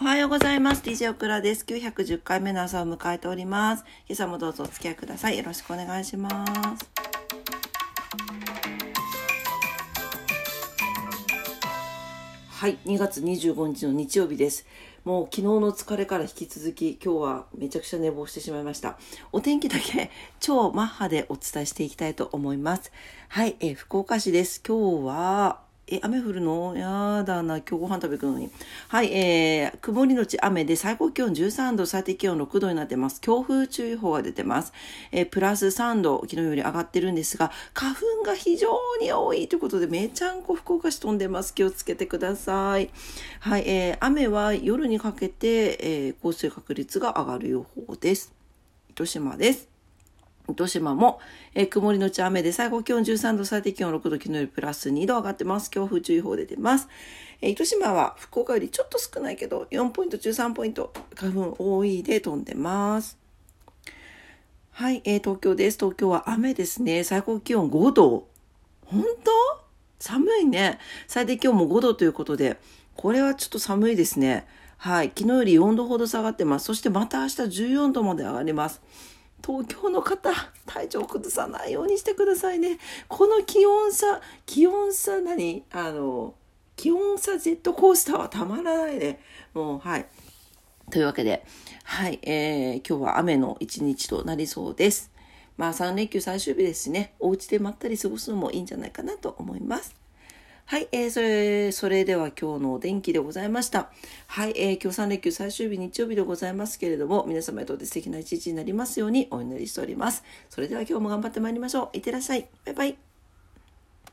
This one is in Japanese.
おはようございます。DJ オクラです。910回目の朝を迎えております。今朝もどうぞお付き合いください。よろしくお願いします。はい、2月25日の日曜日です。もう昨日の疲れから引き続き今日はめちゃくちゃ寝坊してしまいました。お天気だけ超マッハでお伝えしていきたいと思います。はい、えー福岡市です。今日はえ、雨降るの？やだな、今日ご飯食べ行くのに。はい、えー、曇りのち雨で最高気温13度、最低気温6度になってます。強風注意報が出てます。えープラス3度、昨日より上がってるんですが、花粉が非常に多いということで、めちゃんこ福岡市飛んでます。気をつけてください。はい、えー雨は夜にかけて、えー降水確率が上がる予報です。糸島です。糸島も、えー曇りのち雨で最高気温13度、最低気温6度、昨日よりプラス2度上がってます。強風注意報出てます。えー糸島は福岡よりちょっと少ないけど、4ポイント、13ポイント、花粉多いで飛んでます。はい、えー東京です。東京は雨ですね。最高気温5度。本当？寒いね。最低気温も5度ということで、これはちょっと寒いですね。はい、昨日より4度ほど下がってます。そしてまた明日14度まで上がります。東京の方、体調を崩さないようにしてくださいね。この気温差、気温差何？あの、気温差ジェットコースターはたまらないね。もう、はい。というわけで、はい、えー今日は雨の一日となりそうです。まあ3連休最終日ですしね、お家でまったり過ごすのもいいんじゃないかなと思います。はい、えーそれ、それでは今日のお天気でございました。はい、えー今日3連休最終日日曜日でございますけれども、皆様にとって素敵な一日になりますようにお祈りしております。それでは今日も頑張ってまいりましょう。いってらっしゃい。バイバイ。